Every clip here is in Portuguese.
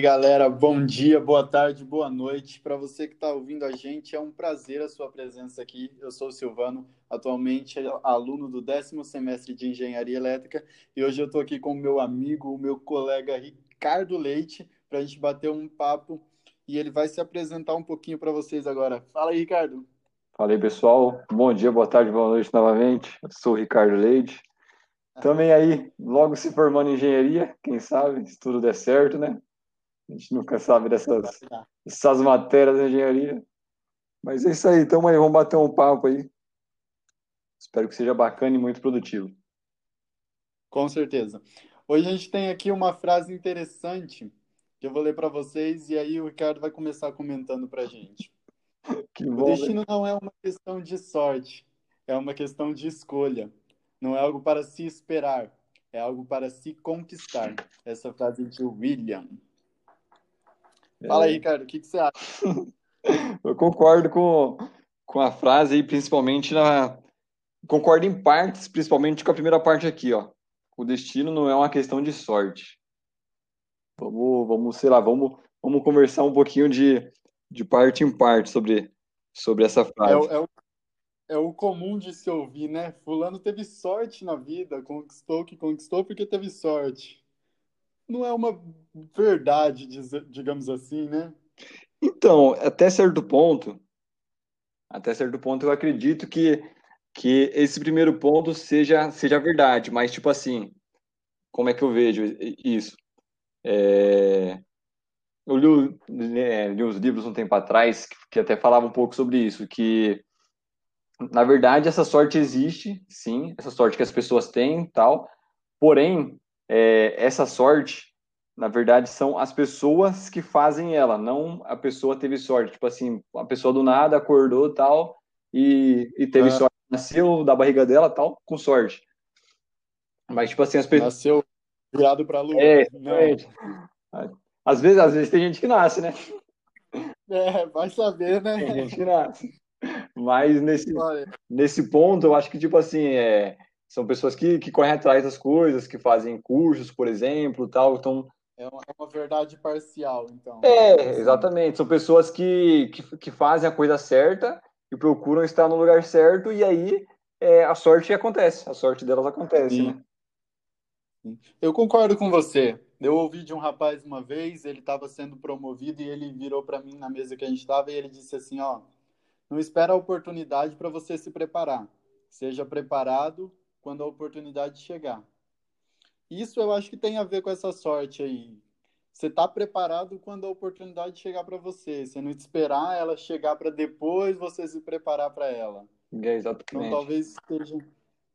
aí, galera. Bom dia, boa tarde, boa noite. Para você que está ouvindo a gente, é um prazer a sua presença aqui. Eu sou o Silvano, atualmente aluno do décimo semestre de Engenharia Elétrica, e hoje eu estou aqui com o meu amigo, o meu colega Ricardo Leite, para a gente bater um papo e ele vai se apresentar um pouquinho para vocês agora. Fala aí, Ricardo. Fala aí, pessoal. Bom dia, boa tarde, boa noite novamente. Eu sou o Ricardo Leite. Também aí, logo se formando em engenharia, quem sabe, se tudo der certo, né? A gente nunca sabe dessas, dessas matérias da engenharia. Mas é isso aí, então aí, vamos bater um papo aí. Espero que seja bacana e muito produtivo. Com certeza. Hoje a gente tem aqui uma frase interessante que eu vou ler para vocês e aí o Ricardo vai começar comentando para a gente. Bom, o né? destino né? não é uma questão de sorte, é uma questão de escolha. Não é algo para se esperar, é algo para se conquistar. Essa frase de William. Fala aí, Ricardo, o que, que você acha? Eu concordo com, com a frase aí, principalmente na. Concordo em partes, principalmente com a primeira parte aqui, ó. O destino não é uma questão de sorte. Vamos, vamos sei lá, vamos, vamos conversar um pouquinho de, de parte em parte sobre, sobre essa frase. É, é, o, é o comum de se ouvir, né? Fulano teve sorte na vida, conquistou o que conquistou porque teve sorte não é uma verdade, digamos assim, né? Então, até certo ponto, até certo ponto eu acredito que, que esse primeiro ponto seja, seja verdade, mas tipo assim, como é que eu vejo isso? É, eu li, é, li uns livros um tempo atrás que, que até falava um pouco sobre isso, que na verdade essa sorte existe, sim, essa sorte que as pessoas têm, tal, porém é, essa sorte, na verdade, são as pessoas que fazem ela, não a pessoa teve sorte. Tipo assim, a pessoa do nada acordou tal e, e teve ah. sorte, nasceu da barriga dela tal, com sorte. Mas, tipo assim, as pessoas. Nasceu virado pra lua. É, exatamente. Às vezes, às vezes tem gente que nasce, né? É, vai saber, né? Tem gente que nasce. Mas nesse, nesse ponto, eu acho que, tipo assim, é, são pessoas que, que correm atrás das coisas, que fazem cursos, por exemplo, tal, então... É uma, é uma verdade parcial, então. É, exatamente. São pessoas que, que, que, fazem a coisa certa e procuram estar no lugar certo, e aí é, a sorte acontece, a sorte delas acontece, Sim. né? Eu concordo com você. Eu ouvi de um rapaz uma vez, ele estava sendo promovido e ele virou para mim na mesa que a gente estava e ele disse assim, ó, não espera a oportunidade para você se preparar. Seja preparado quando a oportunidade chegar. Isso eu acho que tem a ver com essa sorte aí. Você está preparado quando a oportunidade chegar para você. Você não esperar ela chegar para depois você se preparar para ela. É, exatamente. Então talvez esteja,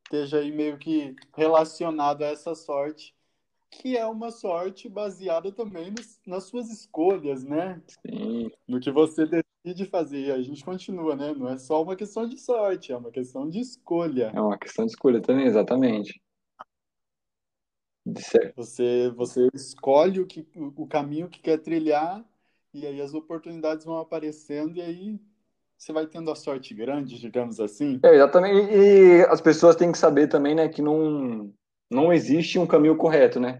esteja aí meio que relacionado a essa sorte, que é uma sorte baseada também nos, nas suas escolhas, né? Sim. No que você de fazer. A gente continua, né? Não é só uma questão de sorte, é uma questão de escolha. É uma questão de escolha também, exatamente. Você, você escolhe o, que, o caminho que quer trilhar e aí as oportunidades vão aparecendo e aí você vai tendo a sorte grande, digamos assim. É, exatamente. E as pessoas têm que saber também, né, que não, não existe um caminho correto, né?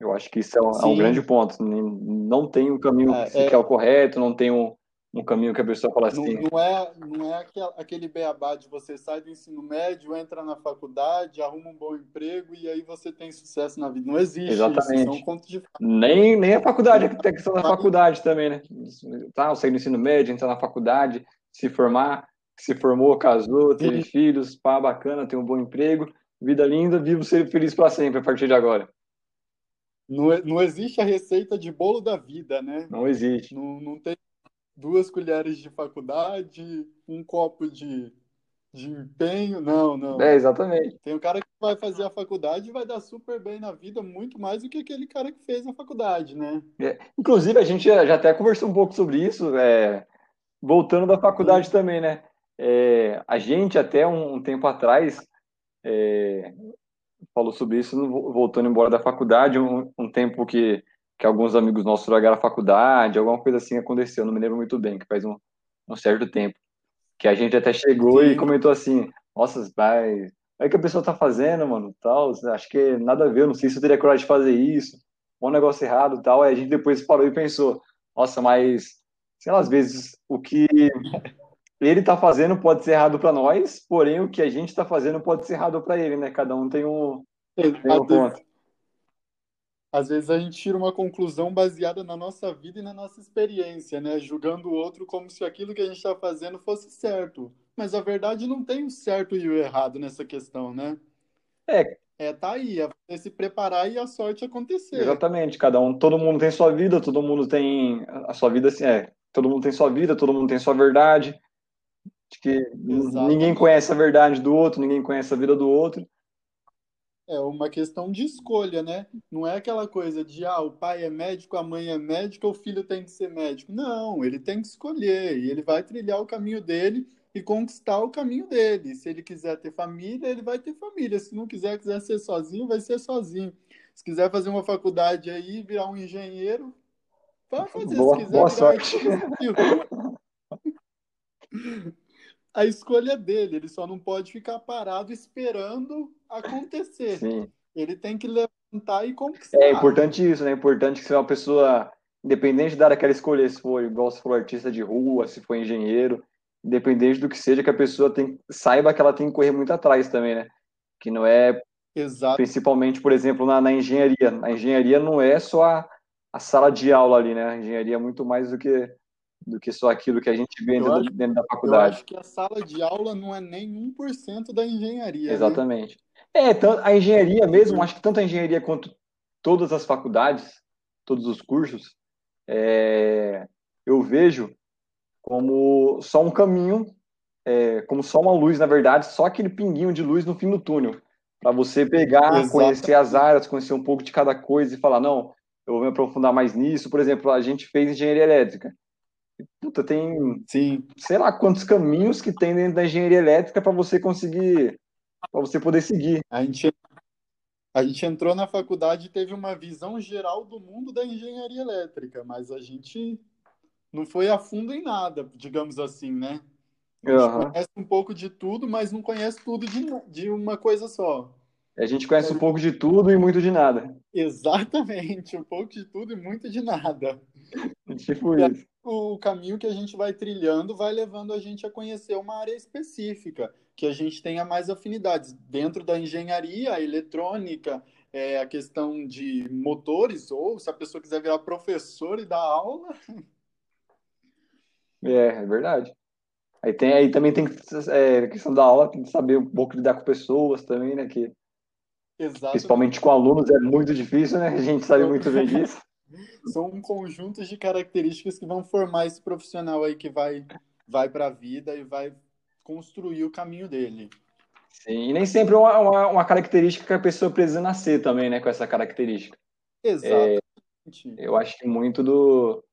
Eu acho que isso é um, é um grande ponto. Não tem um caminho é, que é, é o correto, não tem um, um caminho que a pessoa fala assim. Não, não é, não é aquele beabá de você sai do ensino médio, entra na faculdade, arruma um bom emprego e aí você tem sucesso na vida. Não existe Exatamente. isso, são de nem, nem a faculdade, tem questão da faculdade também, né? Tá, saí do ensino médio, entra na faculdade, se formar, se formou, casou, teve Sim. filhos, pá, bacana, tem um bom emprego, vida linda, vivo ser feliz para sempre a partir de agora. Não, não existe a receita de bolo da vida, né? Não existe. Não, não tem duas colheres de faculdade, um copo de, de empenho. Não, não. É, exatamente. Tem um cara que vai fazer a faculdade e vai dar super bem na vida, muito mais do que aquele cara que fez a faculdade, né? É, inclusive, a gente já até conversou um pouco sobre isso, é, voltando da faculdade Sim. também, né? É, a gente, até um, um tempo atrás, é, falou sobre isso, voltando embora da faculdade, um, um tempo que que alguns amigos nossos largaram a faculdade, alguma coisa assim aconteceu, não me lembro muito bem, que faz um, um certo tempo. Que a gente até chegou Sim. e comentou assim, nossa, vai, é que a pessoa tá fazendo, mano, tal, acho que nada a ver, não sei se eu teria coragem de fazer isso. um negócio errado e tal. Aí a gente depois parou e pensou, nossa, mas, sei lá, às vezes o que ele está fazendo pode ser errado para nós, porém o que a gente está fazendo pode ser errado para ele, né? Cada um tem um, tem um ponto. Às vezes a gente tira uma conclusão baseada na nossa vida e na nossa experiência, né? Julgando o outro como se aquilo que a gente está fazendo fosse certo. Mas a verdade não tem o certo e o errado nessa questão, né? É. É, tá aí, é se preparar e a sorte acontecer. Exatamente, cada um, todo mundo tem sua vida, todo mundo tem a sua vida assim, é, todo mundo tem sua vida, todo mundo tem sua verdade. De que ninguém conhece a verdade do outro, ninguém conhece a vida do outro. É uma questão de escolha, né? Não é aquela coisa de, ah, o pai é médico, a mãe é médica, o filho tem que ser médico. Não, ele tem que escolher e ele vai trilhar o caminho dele e conquistar o caminho dele. Se ele quiser ter família, ele vai ter família. Se não quiser, quiser ser sozinho, vai ser sozinho. Se quiser fazer uma faculdade aí, virar um engenheiro, vai fazer. Boa, Se quiser boa sorte. a escolha dele. Ele só não pode ficar parado esperando acontecer. Sim. Ele tem que levantar e conquistar. É importante isso, né? É importante que se uma pessoa, independente da aquela escolha, se for igual se for artista de rua, se for engenheiro, independente do que seja, que a pessoa tem, saiba que ela tem que correr muito atrás também, né? Que não é Exato. principalmente, por exemplo, na, na engenharia. A engenharia não é só a, a sala de aula ali, né? A engenharia é muito mais do que do que só aquilo que a gente vê dentro, acho, dentro da faculdade. Eu acho que a sala de aula não é nem 1% da engenharia. Né? Exatamente. Né? É, a engenharia mesmo, acho que tanto a engenharia quanto todas as faculdades, todos os cursos, é, eu vejo como só um caminho, é, como só uma luz, na verdade, só aquele pinguinho de luz no fim do túnel, para você pegar, Exatamente. conhecer as áreas, conhecer um pouco de cada coisa e falar, não, eu vou me aprofundar mais nisso. Por exemplo, a gente fez engenharia elétrica. Puta, tem, Sim. sei lá quantos caminhos que tem dentro da engenharia elétrica para você conseguir, para você poder seguir. A gente, a gente entrou na faculdade e teve uma visão geral do mundo da engenharia elétrica, mas a gente não foi a fundo em nada, digamos assim, né? A gente uhum. conhece um pouco de tudo, mas não conhece tudo de, de uma coisa só. A gente conhece é... um pouco de tudo e muito de nada. Exatamente, um pouco de tudo e muito de nada. Tipo isso o caminho que a gente vai trilhando vai levando a gente a conhecer uma área específica, que a gente tenha mais afinidades. Dentro da engenharia, a eletrônica, é, a questão de motores, ou se a pessoa quiser virar professor e dar aula. É, é verdade. Aí, tem, aí também tem é, a questão da aula, tem que saber um pouco lidar com pessoas também, né? Que, principalmente com alunos é muito difícil, né? A gente sabe muito bem disso. são conjuntos de características que vão formar esse profissional aí que vai, vai para a vida e vai construir o caminho dele. Sim, e nem sempre é uma, uma, uma, característica que a pessoa precisa nascer também, né, com essa característica. Exatamente. É, eu acho que muito do,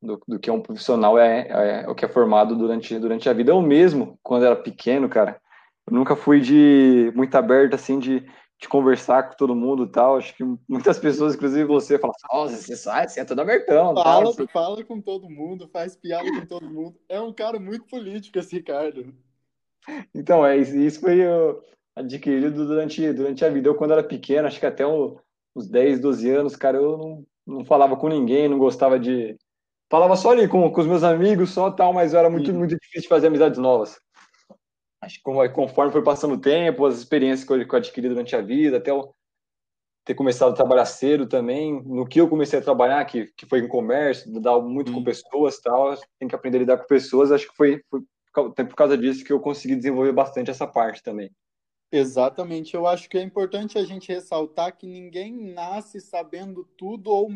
do, do que é um profissional é, é, é, o que é formado durante, durante a vida. Eu mesmo, quando era pequeno, cara, eu nunca fui de muito aberto, assim, de, de conversar com todo mundo e tal. Acho que muitas pessoas, inclusive você, falam nossa, você sai, você é todo abertão. Fala, tal, fala com todo mundo, faz piada com todo mundo. É um cara muito político esse Ricardo. Então, é, isso foi adquirido durante, durante a vida. Eu, quando era pequeno, acho que até uns 10, 12 anos, cara, eu não, não falava com ninguém, não gostava de... Falava só ali com, com os meus amigos, só tal, mas era muito, muito difícil de fazer amizades novas acho que conforme foi passando o tempo, as experiências que eu, que eu adquiri durante a vida, até eu ter começado a trabalhar cedo também, no que eu comecei a trabalhar, que, que foi em comércio, lidar muito hum. com pessoas tal, tem que aprender a lidar com pessoas, acho que foi, foi por causa disso que eu consegui desenvolver bastante essa parte também. Exatamente, eu acho que é importante a gente ressaltar que ninguém nasce sabendo tudo, ou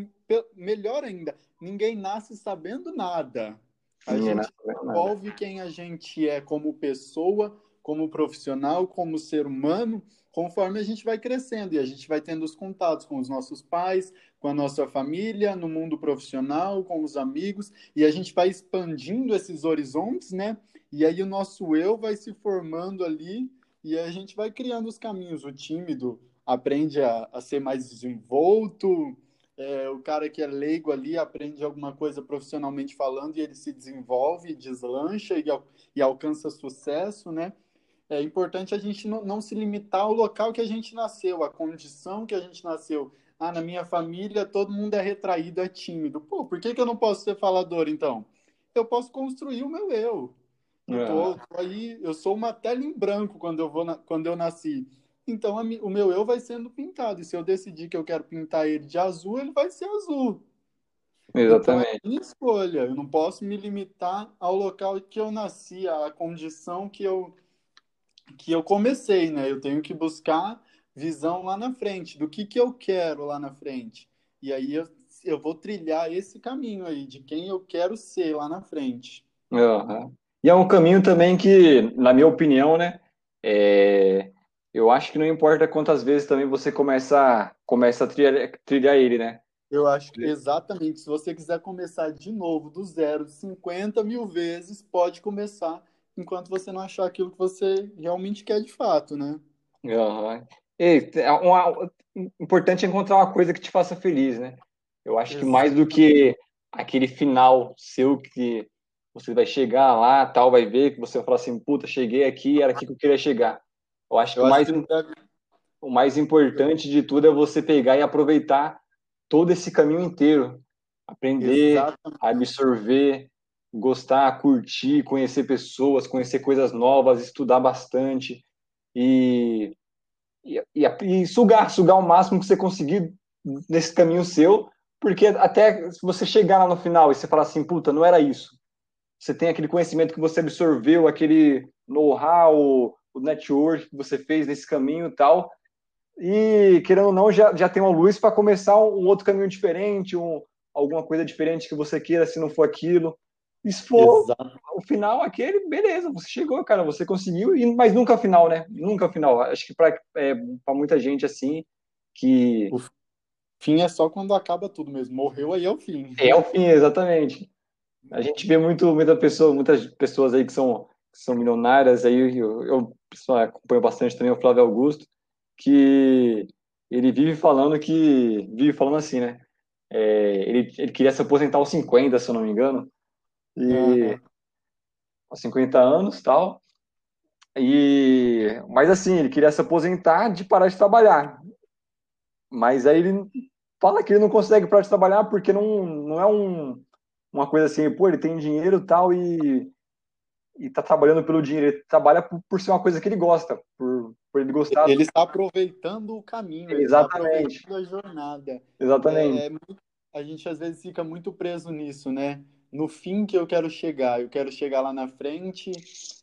melhor ainda, ninguém nasce sabendo nada. A Sim, gente desenvolve quem a gente é como pessoa, como profissional, como ser humano, conforme a gente vai crescendo e a gente vai tendo os contatos com os nossos pais, com a nossa família, no mundo profissional, com os amigos, e a gente vai expandindo esses horizontes, né? E aí o nosso eu vai se formando ali e a gente vai criando os caminhos. O tímido aprende a, a ser mais desenvolto, é, o cara que é leigo ali aprende alguma coisa profissionalmente falando e ele se desenvolve, deslancha e, e alcança sucesso, né? É importante a gente não, não, se limitar ao local que a gente nasceu, à condição que a gente nasceu, Ah, na minha família todo mundo é retraído, é tímido. Pô, por que, que eu não posso ser falador então? Eu posso construir o meu eu. Eu tô, tô aí, eu sou uma tela em branco quando eu vou na, quando eu nasci. Então a, o meu eu vai sendo pintado. E se eu decidir que eu quero pintar ele de azul, ele vai ser azul. Exatamente. Então é minha escolha. Eu não posso me limitar ao local que eu nasci, à condição que eu que eu comecei, né? Eu tenho que buscar visão lá na frente, do que que eu quero lá na frente. E aí eu, eu vou trilhar esse caminho aí de quem eu quero ser lá na frente. Uhum. E é um caminho também que, na minha opinião, né? É... Eu acho que não importa quantas vezes também você começa, começa a trilhar, trilhar ele, né? Eu acho que exatamente. Se você quiser começar de novo, do zero, 50 mil vezes, pode começar enquanto você não achar aquilo que você realmente quer de fato, né? Uhum. E, uma, importante é encontrar uma coisa que te faça feliz, né? Eu acho que mais do que aquele final seu que você vai chegar lá, tal, vai ver, que você vai falar assim, puta, cheguei aqui, era aqui que eu queria chegar. Eu acho que, eu o, mais, que deve... o mais importante de tudo é você pegar e aproveitar todo esse caminho inteiro. Aprender, Exatamente. absorver, gostar, curtir, conhecer pessoas, conhecer coisas novas, estudar bastante e, e, e, sugar, sugar o máximo que você conseguir nesse caminho seu, porque até se você chegar lá no final e você falar assim, puta, não era isso. Você tem aquele conhecimento que você absorveu, aquele know-how, o network que você fez nesse caminho e tal, e, querendo ou não, já, já tem uma luz para começar um, outro caminho diferente, um, alguma coisa diferente que você queira, se não for aquilo. E se for Exato. o final aquele, beleza, você chegou, cara, você conseguiu, mas nunca o final, né? Nunca o final. Acho que para é, muita gente assim, que. O fim é só quando acaba tudo mesmo. Morreu, aí é o fim. É o fim, exatamente. A gente vê muito, muita pessoa, muitas pessoas aí que são, que são milionárias, aí eu, eu acompanho bastante também o Flávio Augusto, que ele vive falando que vive falando assim, né? É, ele, ele queria se aposentar aos 50, se eu não me engano, e uhum. aos 50 anos, tal. E mas assim, ele queria se aposentar de parar de trabalhar. Mas aí ele fala que ele não consegue parar de trabalhar porque não, não é um, uma coisa assim, pô, ele tem dinheiro tal e e tá trabalhando pelo dinheiro, ele trabalha por, por ser uma coisa que ele gosta, por, por ele gostar. Ele está aproveitando o caminho, Exatamente. a jornada. Exatamente. É, é, a gente às vezes fica muito preso nisso, né? No fim que eu quero chegar, eu quero chegar lá na frente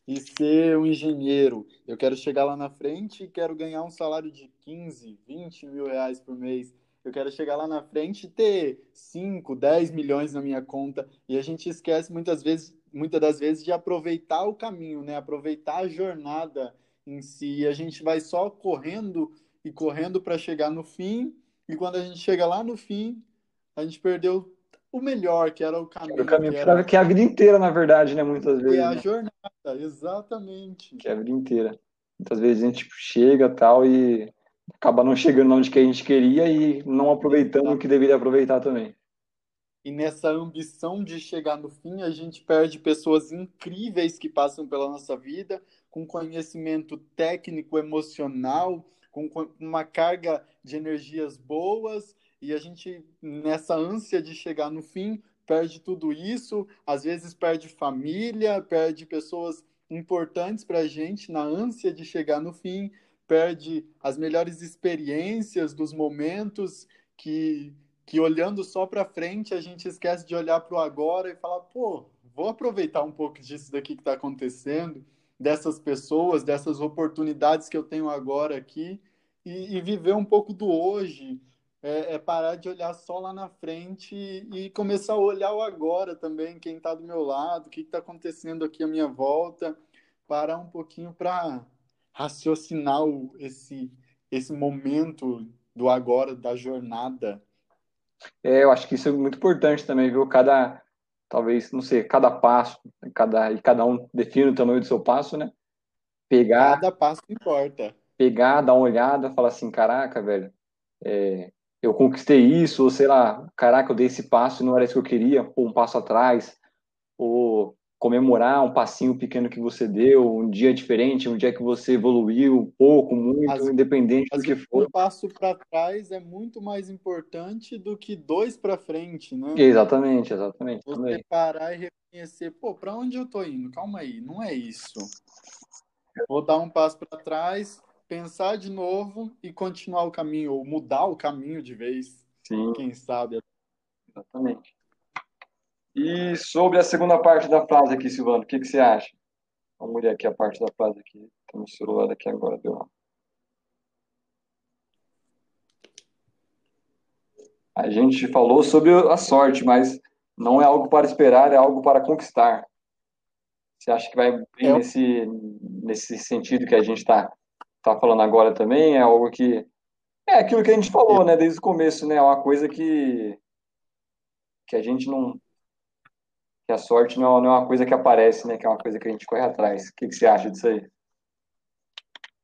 e ser um engenheiro. Eu quero chegar lá na frente e quero ganhar um salário de 15, 20 mil reais por mês. Eu quero chegar lá na frente e ter 5, 10 milhões na minha conta. E a gente esquece muitas vezes muitas das vezes de aproveitar o caminho, né? Aproveitar a jornada em si. E a gente vai só correndo e correndo para chegar no fim. E quando a gente chega lá no fim, a gente perdeu o melhor, que era o caminho. O caminho que, era... que é a vida inteira, na verdade, né? Muitas vezes. É a né? jornada, exatamente. Que é a vida inteira. Muitas vezes a gente tipo, chega tal e acaba não chegando onde que a gente queria e não aproveitando o que deveria aproveitar também. E nessa ambição de chegar no fim, a gente perde pessoas incríveis que passam pela nossa vida, com conhecimento técnico, emocional, com uma carga de energias boas, e a gente, nessa ânsia de chegar no fim, perde tudo isso, às vezes perde família, perde pessoas importantes para a gente na ânsia de chegar no fim, perde as melhores experiências dos momentos que que olhando só para frente a gente esquece de olhar para o agora e falar, pô, vou aproveitar um pouco disso daqui que está acontecendo, dessas pessoas, dessas oportunidades que eu tenho agora aqui e, e viver um pouco do hoje. É, é, parar de olhar só lá na frente e, e começar a olhar o agora também, quem está do meu lado, o que está acontecendo aqui à minha volta, parar um pouquinho para raciocinar esse, esse momento do agora, da jornada é, eu acho que isso é muito importante também, viu? Cada, talvez, não sei, cada passo, cada, e cada um define o tamanho do seu passo, né? Pegar. Cada passo importa. Pegar, dar uma olhada, falar assim: caraca, velho, é, eu conquistei isso, ou sei lá, caraca, eu dei esse passo e não era isso que eu queria, ou um passo atrás, ou comemorar um passinho pequeno que você deu, um dia diferente, um dia que você evoluiu pouco, muito, as, independente do que for. Um passo para trás é muito mais importante do que dois para frente, né? Exatamente, exatamente. Você também. parar e reconhecer, pô, para onde eu tô indo? Calma aí, não é isso. Vou dar um passo para trás, pensar de novo e continuar o caminho, ou mudar o caminho de vez. Sim. Quem sabe. Exatamente. E sobre a segunda parte da frase aqui, Silvano, o que, que você acha? Vamos olhar aqui a parte da frase aqui. Tem um celular aqui agora, deu. A gente falou sobre a sorte, mas não é algo para esperar, é algo para conquistar. Você acha que vai é. nesse, nesse sentido que a gente está tá falando agora também? É algo que. É aquilo que a gente falou, né, desde o começo, né? É uma coisa que, que a gente não, que a sorte não é, não é uma coisa que aparece, né? Que é uma coisa que a gente corre atrás. O que, que você acha disso aí?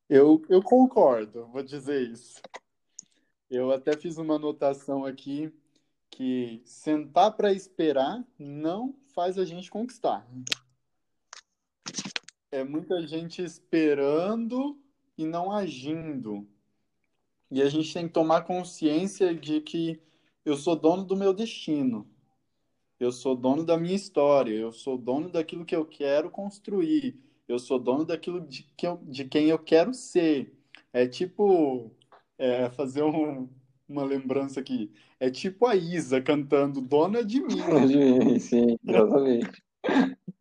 Eu, eu concordo, vou dizer isso. Eu até fiz uma anotação aqui que sentar para esperar não faz a gente conquistar. É muita gente esperando e não agindo. E a gente tem que tomar consciência de que eu sou dono do meu destino. Eu sou dono da minha história, eu sou dono daquilo que eu quero construir, eu sou dono daquilo de, que eu, de quem eu quero ser. É tipo, é, fazer um, uma lembrança aqui, é tipo a Isa cantando Dona de Mim. Sim, exatamente.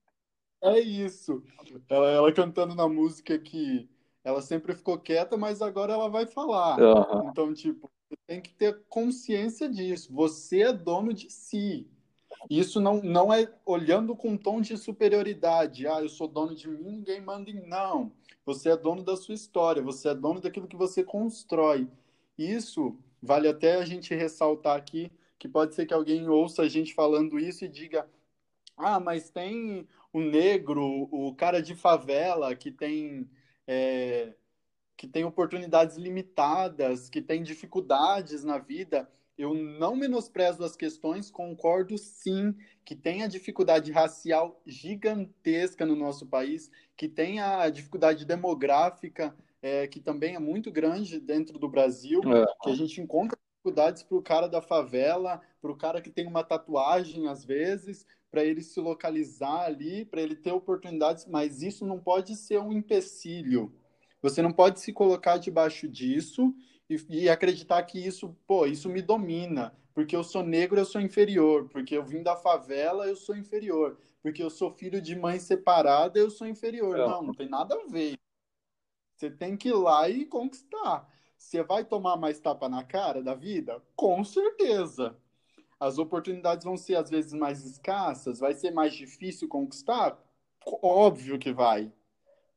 É isso. Ela, ela cantando na música que ela sempre ficou quieta, mas agora ela vai falar. Uhum. Então, tipo, tem que ter consciência disso. Você é dono de si. Isso não, não é olhando com um tom de superioridade. Ah, eu sou dono de mim, ninguém manda em. Não. Você é dono da sua história, você é dono daquilo que você constrói. Isso vale até a gente ressaltar aqui que pode ser que alguém ouça a gente falando isso e diga: ah, mas tem o negro, o cara de favela que tem. É, que tem oportunidades limitadas, que tem dificuldades na vida. Eu não menosprezo as questões, concordo sim que tem a dificuldade racial gigantesca no nosso país, que tem a dificuldade demográfica, é, que também é muito grande dentro do Brasil, é. que a gente encontra dificuldades para o cara da favela, para o cara que tem uma tatuagem às vezes, para ele se localizar ali, para ele ter oportunidades, mas isso não pode ser um empecilho. Você não pode se colocar debaixo disso e, e, acreditar que isso, pô, isso me domina. Porque eu sou negro, eu sou inferior. Porque eu vim da favela, eu sou inferior. Porque eu sou filho de mãe separada, eu sou inferior. Não, não tem nada a ver. Você tem que ir lá e conquistar. Você vai tomar mais tapa na cara da vida? Com certeza. As oportunidades vão ser às vezes mais escassas, vai ser mais difícil conquistar? Óbvio que vai.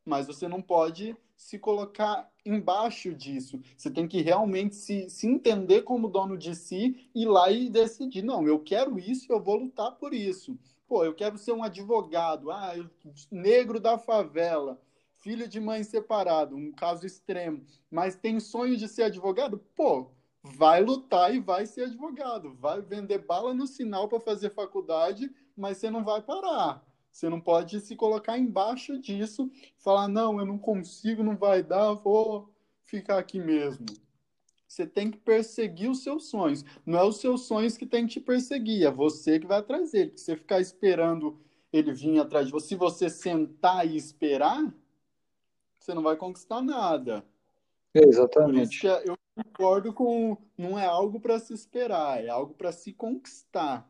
Mas você não pode se colocar embaixo disso. Você tem que realmente se, se entender como dono de si, ir lá e decidir: não, eu quero isso, eu vou lutar por isso. Pô, eu quero ser um advogado, ah, eu, negro da favela, filho de mãe separada, um caso extremo, mas tem sonho de ser advogado? Pô, vai lutar e vai ser advogado, vai vender bala no sinal para fazer faculdade, mas você não vai parar. Você não pode se colocar embaixo disso, falar, não, eu não consigo, não vai dar, vou ficar aqui mesmo. Você tem que perseguir os seus sonhos. Não é os seus sonhos que tem que te perseguir, é você que vai atrás dele. Se você ficar esperando ele vir atrás de você, se você sentar e esperar, você não vai conquistar nada. exatamente. eu concordo com. Não é algo para se esperar, é algo para se conquistar.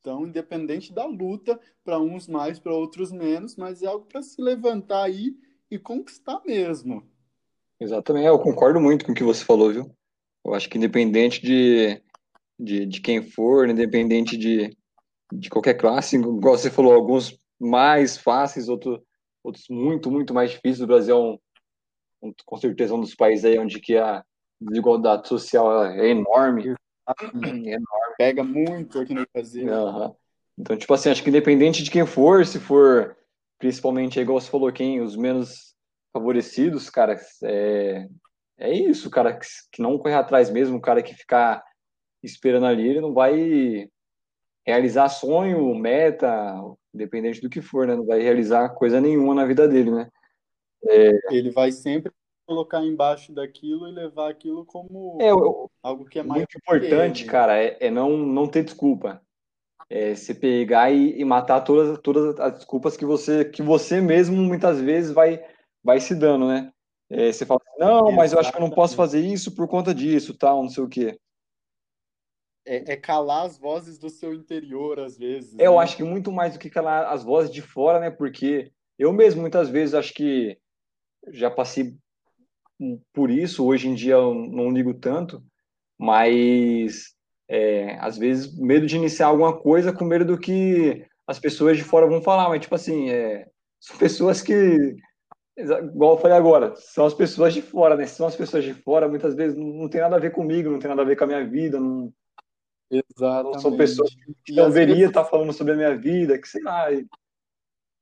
Então, independente da luta, para uns mais, para outros menos, mas é algo para se levantar aí e conquistar mesmo. Exatamente, eu concordo muito com o que você falou, viu? Eu acho que independente de, de, de quem for, independente de, de qualquer classe, igual você falou, alguns mais fáceis, outros, outros muito, muito mais difíceis. O Brasil é um, um, com certeza um dos países aí onde que a desigualdade social é enorme. É enorme. Pega muito aqui no Brasil. Uhum. Então, tipo assim, acho que independente de quem for, se for principalmente, igual você falou, quem, os menos favorecidos, cara, é, é isso, cara, que, que não correr atrás mesmo, o cara que ficar esperando ali, ele não vai realizar sonho, meta, independente do que for, né? Não vai realizar coisa nenhuma na vida dele, né? É... Ele vai sempre colocar embaixo daquilo e levar aquilo como é, algo que é mais muito importante, cara, é, é, não, não ter desculpa. É se pegar e, e, matar todas, todas as desculpas que você que você mesmo muitas vezes vai vai se dando, né? É, você fala, assim, não, Exatamente. mas eu acho que eu não posso fazer isso por conta disso, tal, não sei o quê. É, é, calar as vozes do seu interior, às vezes. É, né? Eu acho que muito mais do que calar as vozes de fora, né? Porque eu mesmo, muitas vezes, acho que já passei por isso, hoje em dia eu não ligo tanto, mas é, às vezes medo de iniciar alguma coisa com medo do que as pessoas de fora vão falar, mas tipo assim, é, são pessoas que igual eu falei agora, são as pessoas de fora, né? São as pessoas de fora, muitas vezes não, não tem nada a ver comigo, não tem nada a ver com a minha vida, não, Exatamente. São pessoas que não deveria estar falando sobre a minha vida, que sei lá. E,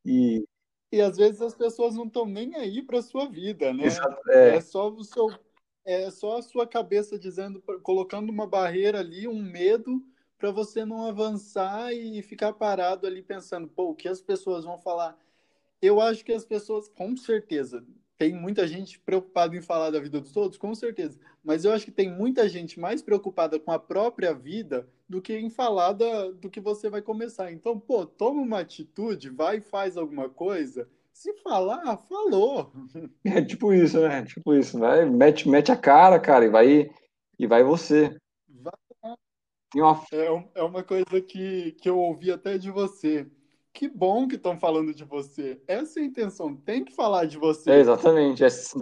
e... e às vezes as pessoas não estão nem aí para sua vida, né? É. é só o seu é só a sua cabeça dizendo, colocando uma barreira ali, um medo para você não avançar e ficar parado ali pensando, pô, o que as pessoas vão falar? Eu acho que as pessoas, com certeza, tem muita gente preocupada em falar da vida dos outros, com certeza. Mas eu acho que tem muita gente mais preocupada com a própria vida do que em falar da, do que você vai começar. Então, pô, toma uma atitude, vai e faz alguma coisa. Se falar, falou. É tipo isso, né? Tipo isso. Vai, mete, mete a cara, cara, e vai, e vai você. Vai. Uma... É, é uma coisa que, que eu ouvi até de você que bom que estão falando de você. Essa é a intenção, tem que falar de você. É, exatamente. É, se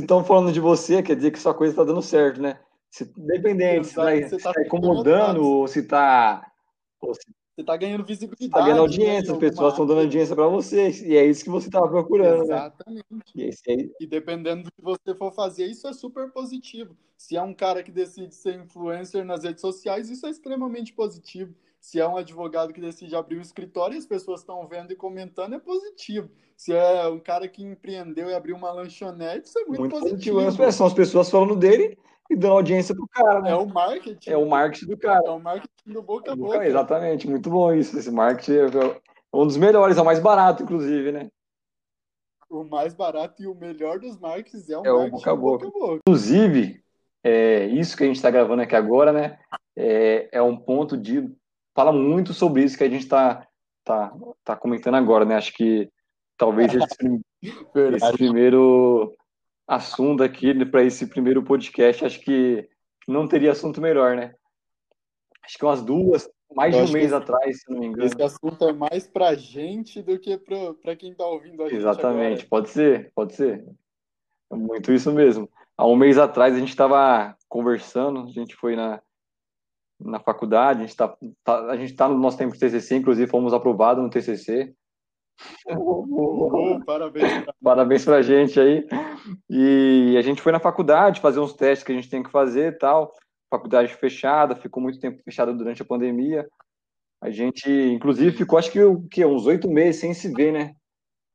estão falando de você, quer dizer que sua coisa está dando certo, né? Se, dependente, se está tá incomodando ou se está. Você está ganhando visibilidade. Está ganhando audiência, né, as pessoas estão dando audiência para você, e é isso que você estava procurando. Né? Exatamente. Né? E, e, dependendo do que você for fazer, isso é super positivo. Se é um cara que decide ser influencer nas redes sociais, isso é extremamente positivo se é um advogado que decide abrir um escritório e as pessoas estão vendo e comentando, é positivo. Se é um cara que empreendeu e abriu uma lanchonete, isso é muito, muito positivo. positivo. São as pessoas falando dele e dando audiência pro cara, né? É o marketing. É o marketing do cara. É o marketing do boca a boca. Exatamente, muito bom isso. Esse marketing é um dos melhores, é o mais barato, inclusive, né? O mais barato e o melhor dos marketings é o é marketing o boca a boca. boca, a boca. Inclusive, é, isso que a gente está gravando aqui agora, né? É, é um ponto de fala muito sobre isso que a gente está tá, tá comentando agora, né? Acho que talvez esse, esse primeiro assunto aqui né, para esse primeiro podcast, acho que não teria assunto melhor, né? Acho que umas duas, mais Eu de um mês atrás, se não me engano. Esse assunto é mais para gente do que para quem está ouvindo a gente. Exatamente, agora. pode ser, pode ser. É muito isso mesmo. Há um mês atrás a gente estava conversando, a gente foi na, na faculdade, a gente está tá, a gente tá no nosso tempo de TCC, inclusive fomos aprovados no TCC. Oh, parabéns. parabéns pra gente aí. E a gente foi na faculdade fazer uns testes que a gente tem que fazer e tal. Faculdade fechada, ficou muito tempo fechada durante a pandemia. A gente, inclusive, ficou acho que, o que uns oito meses sem se ver, né?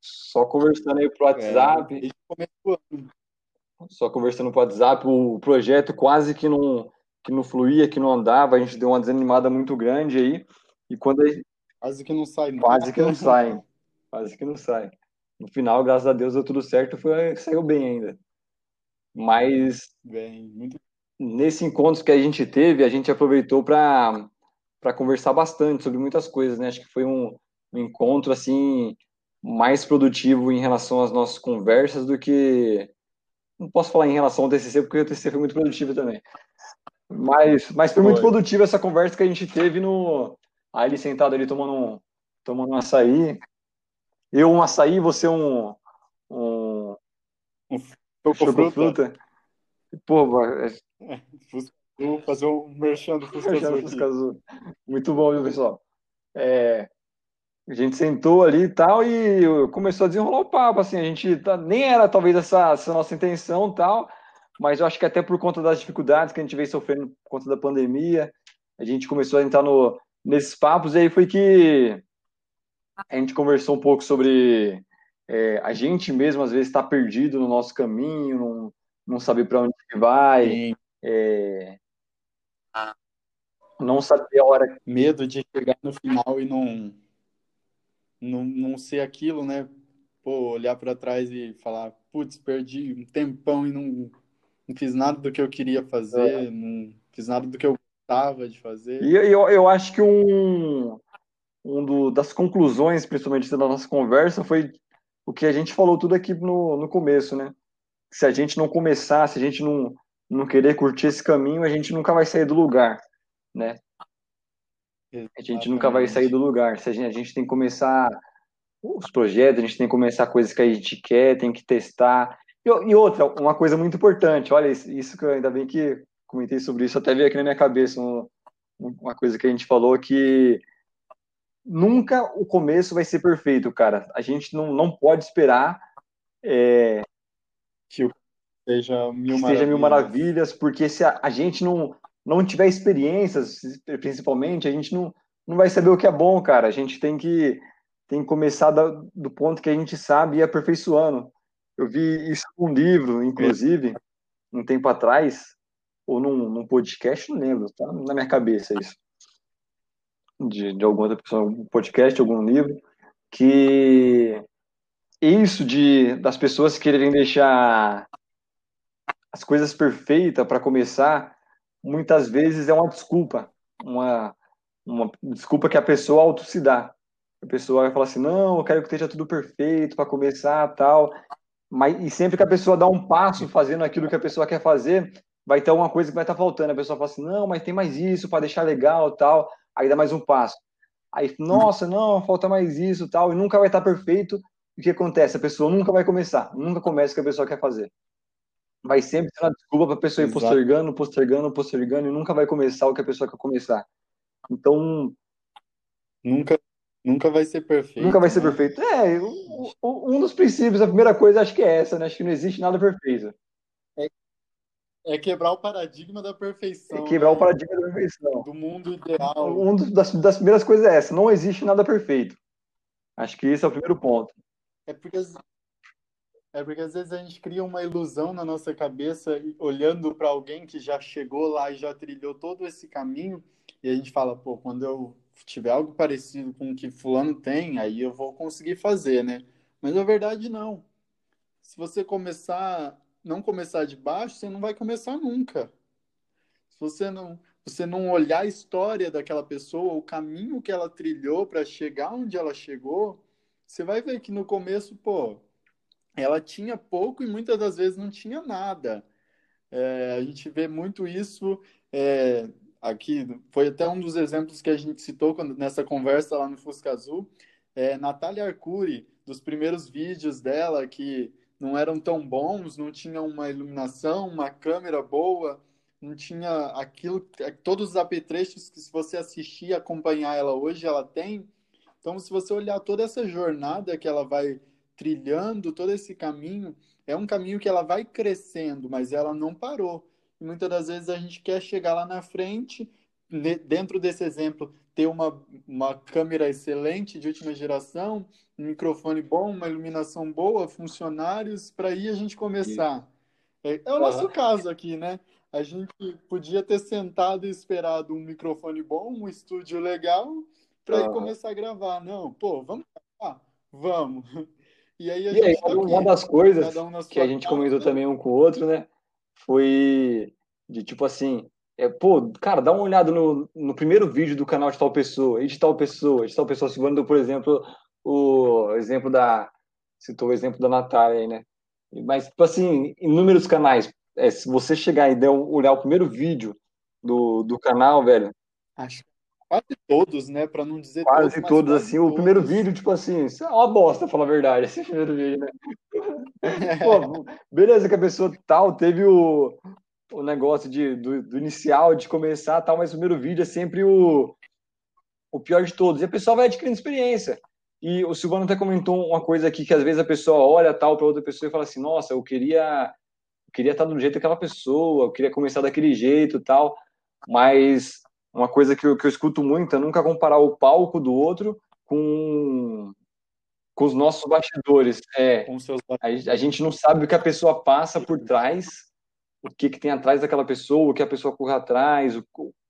Só conversando aí pro WhatsApp. É, só conversando pro WhatsApp. O projeto quase que não que não fluía, que não andava, a gente deu uma desanimada muito grande aí. E quando a. Quase que não sai. Quase que não sai. Quase que não sai. No final, graças a Deus, deu tudo certo, foi, saiu bem ainda. Mas bem, muito... nesse encontro que a gente teve, a gente aproveitou para para conversar bastante sobre muitas coisas, né? Acho que foi um, um encontro assim mais produtivo em relação às nossas conversas do que não posso falar em relação ao TCC porque o TCC foi muito produtivo também, mas, mas foi muito produtiva essa conversa que a gente teve no. Aí ele sentado ali tomando um, tomando um açaí. Eu um açaí, você um. Um. um fruta. fruta. Pô, é... Vou fazer um merchan do Fusca Azul. Muito bom, viu, pessoal? É, a gente sentou ali e tal e começou a desenrolar o papo, assim, a gente tá, nem era talvez essa, essa nossa intenção tal, mas eu acho que até por conta das dificuldades que a gente veio sofrendo por conta da pandemia, a gente começou a entrar no, nesses papos, e aí foi que a gente conversou um pouco sobre é, a gente mesmo, às vezes, está perdido no nosso caminho, não, não saber para onde vai. É, não saber a hora. Medo de chegar no final e não, não, não ser aquilo, né? Pô, olhar para trás e falar, putz, perdi um tempão e não, não fiz nada do que eu queria fazer, é. não fiz nada do que eu gostava de fazer. E eu, eu acho que um, um do, das conclusões, principalmente da nossa conversa, foi o que a gente falou tudo aqui no, no começo, né? Se a gente não começar, se a gente não, não querer curtir esse caminho, a gente nunca vai sair do lugar, né? Exatamente. A gente nunca vai sair do lugar. Se a gente, a gente tem que começar os projetos, a gente tem que começar coisas que a gente quer, tem que testar. E, outra, uma coisa muito importante, olha, isso, que eu, ainda bem que comentei sobre isso, até veio aqui na minha cabeça um, uma coisa que a gente falou que nunca o começo vai ser perfeito, cara. A gente não, não pode esperar é, que seja mil, seja mil maravilhas, porque se a, a, gente não, não tiver experiências, principalmente, a gente não, não vai saber o que é bom, cara. A gente tem que, tem que começar da, do ponto que a gente sabe e ir aperfeiçoando. Eu vi isso num livro, inclusive, um tempo atrás, ou num, num podcast, não lembro, tá na minha cabeça isso de, de alguma outra pessoa, um podcast, algum livro, que isso de das pessoas quererem deixar as coisas perfeitas para começar, muitas vezes é uma desculpa, uma, uma desculpa que a pessoa auto se dá. A pessoa vai falar assim, não, eu quero que esteja tudo perfeito para começar, tal. Mas e sempre que a pessoa dá um passo fazendo aquilo que a pessoa quer fazer, vai ter alguma coisa que vai estar tá faltando. A pessoa fala assim, não, mas tem mais isso para deixar legal, tal aí dá mais um passo. Aí, nossa, não, falta mais isso tal, e nunca vai estar perfeito. O que acontece? A pessoa nunca vai começar, nunca começa o que a pessoa quer fazer. Vai sempre ter uma desculpa para a pessoa ir postergando, postergando, postergando, e nunca vai começar o que a pessoa quer começar. Então. Nunca, nunca vai ser perfeito. Nunca vai né? ser perfeito. É, um dos princípios, a primeira coisa, acho que é essa, né? Acho que não existe nada perfeito. É quebrar o paradigma da perfeição. É quebrar né? o paradigma da perfeição. Do mundo ideal. Um das, das primeiras coisas é essa: não existe nada perfeito. Acho que esse é o primeiro ponto. É porque, é porque às vezes a gente cria uma ilusão na nossa cabeça, olhando para alguém que já chegou lá e já trilhou todo esse caminho, e a gente fala, pô, quando eu tiver algo parecido com o que Fulano tem, aí eu vou conseguir fazer, né? Mas na verdade, não. Se você começar não começar de baixo, você não vai começar nunca. Se você não, você não olhar a história daquela pessoa, o caminho que ela trilhou para chegar onde ela chegou, você vai ver que no começo, pô, ela tinha pouco e muitas das vezes não tinha nada. É, a gente vê muito isso é, aqui, foi até um dos exemplos que a gente citou quando, nessa conversa lá no Fusca Azul. É, Natália Arcuri, dos primeiros vídeos dela, que não eram tão bons, não tinham uma iluminação, uma câmera boa, não tinha aquilo, todos os apetrechos que se você assistir acompanhar ela hoje, ela tem. Então, se você olhar toda essa jornada que ela vai trilhando, todo esse caminho, é um caminho que ela vai crescendo, mas ela não parou. E muitas das vezes a gente quer chegar lá na frente, dentro desse exemplo, ter uma, uma câmera excelente de última geração, um microfone bom, uma iluminação boa, funcionários, para aí a gente começar. É, é o nosso uhum. caso aqui, né? A gente podia ter sentado e esperado um microfone bom, um estúdio legal, para uhum. começar a gravar. Não, pô, vamos gravar? Vamos. E aí, a e gente aí, tá uma das coisas um que a gente casa, comentou né? também um com o outro, né? Foi de tipo assim, é, pô, cara, dá uma olhada no, no primeiro vídeo do canal de tal pessoa, e de tal pessoa, de tal pessoa, segundo, por exemplo, o exemplo da. Citou o exemplo da Natália aí, né? Mas, tipo assim, inúmeros canais. É, se você chegar e der, olhar o primeiro vídeo do, do canal, velho. Acho quase todos, né? Pra não dizer quase todos. todos quase assim. Todos. O primeiro vídeo, tipo assim, isso é uma bosta, falar a verdade, esse primeiro vídeo, né? Pô, beleza que a pessoa tal teve o, o negócio de, do, do inicial, de começar tal, mas o primeiro vídeo é sempre o, o pior de todos. E a pessoa vai adquirindo experiência. E o Silvano até comentou uma coisa aqui que às vezes a pessoa olha tal para outra pessoa e fala assim: "Nossa, eu queria eu queria estar do jeito daquela pessoa, eu queria começar daquele jeito, tal". Mas uma coisa que eu, que eu escuto muito é nunca comparar o palco do outro com com os nossos bastidores. É, seus a, a gente não sabe o que a pessoa passa por trás, o que, que tem atrás daquela pessoa, o que a pessoa corre atrás, o,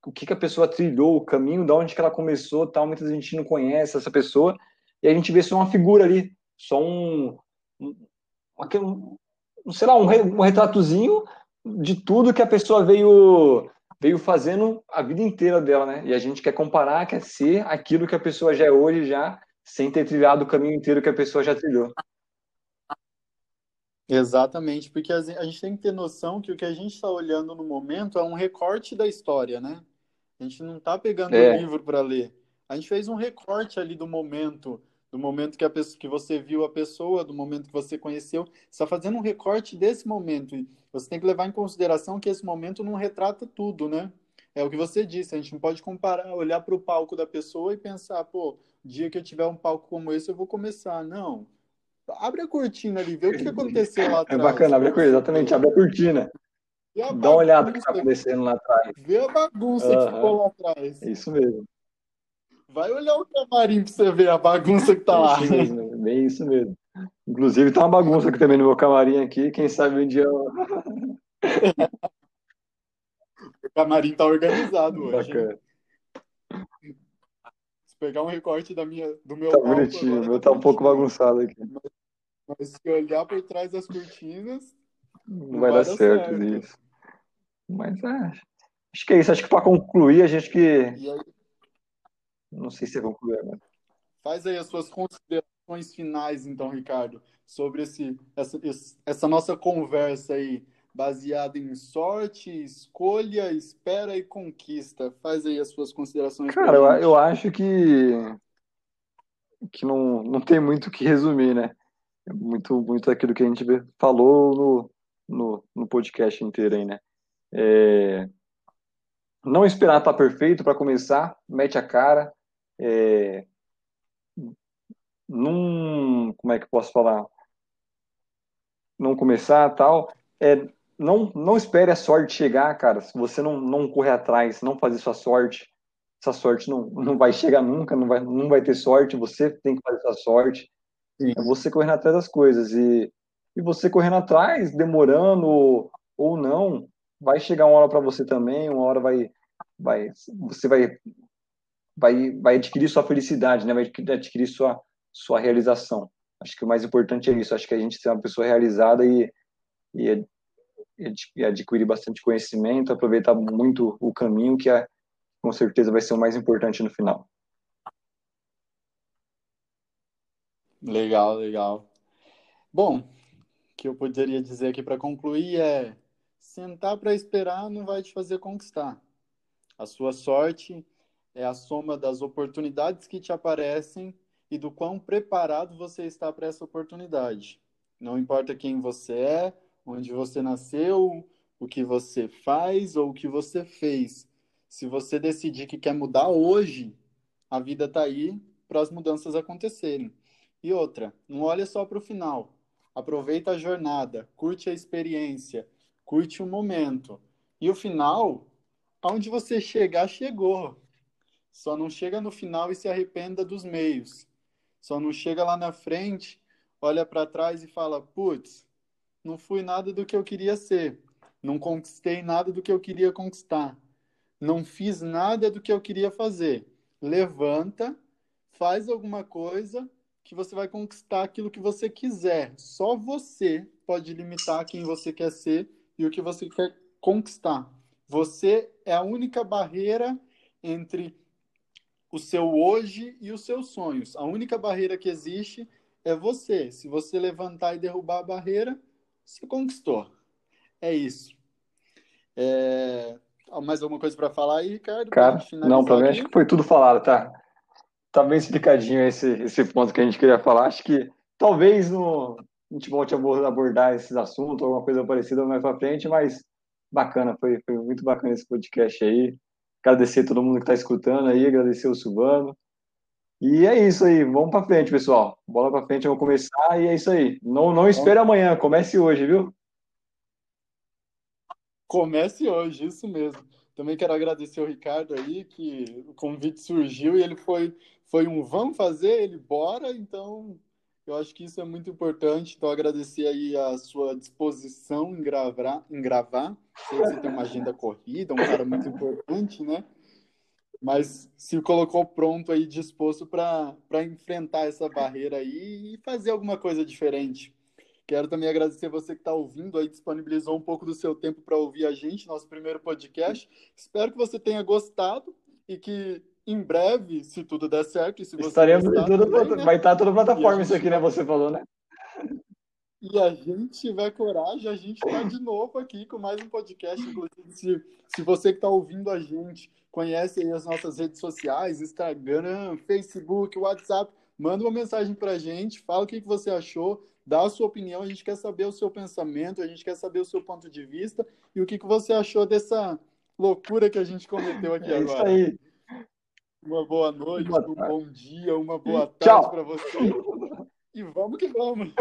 o que, que a pessoa trilhou, o caminho, de onde que ela começou, tal. Muita gente não conhece essa pessoa e a gente vê só uma figura ali, só um, um, um sei lá, um, um retratozinho de tudo que a pessoa veio veio fazendo a vida inteira dela, né? E a gente quer comparar, quer ser aquilo que a pessoa já é hoje, já sem ter trilhado o caminho inteiro que a pessoa já trilhou. Exatamente, porque a gente tem que ter noção que o que a gente está olhando no momento é um recorte da história, né? A gente não está pegando o é. livro para ler. A gente fez um recorte ali do momento, do momento que, a pessoa, que você viu a pessoa, do momento que você conheceu. Você está fazendo um recorte desse momento. E você tem que levar em consideração que esse momento não retrata tudo, né? É o que você disse, a gente não pode comparar, olhar para o palco da pessoa e pensar, pô, dia que eu tiver um palco como esse, eu vou começar. Não Abre a cortina ali, vê o que aconteceu lá é atrás. É bacana, abre a cortina, exatamente, abre a cortina. A Dá uma olhada no que está acontecendo lá atrás. Vê a bagunça uhum. que ficou lá atrás. É isso mesmo. Vai olhar o camarim para você ver a bagunça que tá é lá. Isso mesmo, bem isso mesmo. Inclusive tá uma bagunça aqui também no meu camarim aqui, quem sabe um dia. O camarim tá organizado hoje. Bacana. Se pegar um recorte da minha, do meu Tá bonitinho, o meu tá um pouco bagunçado aqui. Mas se olhar por trás das cortinas. Não, não vai, vai, dar, dar certo, certo, isso. Mas é, acho que é isso. Acho que para concluir, a gente que. Não sei se é concluir agora. Faz aí as suas considerações finais, então, Ricardo, sobre esse, essa, essa nossa conversa aí, baseada em sorte, escolha, espera e conquista. Faz aí as suas considerações. Cara, eu, eu acho que que não, não tem muito o que resumir, né? É muito, muito aquilo que a gente falou no, no, no podcast inteiro aí, né? É, não esperar estar perfeito para começar, mete a cara. É, não, como é que eu posso falar? Não começar tal. É, não, não espere a sorte chegar, cara. Se você não, não correr atrás, não fazer sua sorte, essa sorte não, não vai chegar nunca, não vai, não vai ter sorte. Você tem que fazer sua sorte. Sim. É você correndo atrás das coisas. E, e você correndo atrás, demorando ou não, vai chegar uma hora para você também, uma hora vai, vai você vai, vai, vai adquirir sua felicidade, né? vai adquirir sua, sua realização. Acho que o mais importante é isso. Acho que a gente ser uma pessoa realizada e, e, e adquirir bastante conhecimento, aproveitar muito o caminho, que é, com certeza vai ser o mais importante no final. Legal, legal. Bom, o que eu poderia dizer aqui para concluir é: sentar para esperar não vai te fazer conquistar. A sua sorte é a soma das oportunidades que te aparecem e do quão preparado você está para essa oportunidade. Não importa quem você é, onde você nasceu, o que você faz ou o que você fez. Se você decidir que quer mudar hoje, a vida está aí para as mudanças acontecerem. E outra, não olha só para o final. Aproveita a jornada, curte a experiência, curte o momento. E o final, aonde você chegar, chegou. Só não chega no final e se arrependa dos meios. Só não chega lá na frente, olha para trás e fala: putz, não fui nada do que eu queria ser. Não conquistei nada do que eu queria conquistar. Não fiz nada do que eu queria fazer. Levanta, faz alguma coisa que você vai conquistar aquilo que você quiser. Só você pode limitar quem você quer ser e o que você quer conquistar. Você é a única barreira entre o seu hoje e os seus sonhos. A única barreira que existe é você. Se você levantar e derrubar a barreira, você conquistou. É isso. É... Mais alguma coisa para falar aí, Ricardo? Cara, não, para mim acho que foi tudo falado, tá? tá bem explicadinho esse, esse ponto que a gente queria falar. Acho que talvez no, a gente volte a abordar esses assuntos, alguma coisa parecida mais para frente, mas bacana, foi, foi muito bacana esse podcast aí. Agradecer todo mundo que está escutando aí, agradecer o Silvano. E é isso aí, vamos para frente, pessoal. Bola para frente, vamos começar e é isso aí. Não, não espere amanhã, comece hoje, viu? Comece hoje, isso mesmo. Também quero agradecer o Ricardo aí, que o convite surgiu e ele foi foi um vamos fazer, ele bora, então Eu acho que isso é muito importante. Então, agradecer aí a sua disposição em gravar. Em gravar. Sei que você tem uma agenda corrida, um cara muito importante, né? Mas se colocou pronto aí, disposto para enfrentar essa barreira aí e fazer alguma coisa diferente. Quero também agradecer você que está ouvindo aí, disponibilizou um pouco do seu tempo para ouvir a gente, nosso primeiro podcast. Espero que você tenha gostado e que em breve, se tudo der certo, e se você Estaremos gostar, tudo, também, né? vai estar toda plataforma isso aqui, né? Você falou, né? E a gente tiver coragem, a gente está de novo aqui com mais um podcast. Inclusive, se, se você que está ouvindo a gente conhece aí as nossas redes sociais, Instagram, Facebook, WhatsApp, manda uma mensagem para a gente, fala o que, que você achou, dá a sua opinião, a gente quer saber o seu pensamento, a gente quer saber o seu ponto de vista e o que, que você achou dessa loucura que a gente cometeu aqui é agora. Isso aí. Uma boa noite, boa um bom dia, uma boa tarde para você. E vamos que vamos.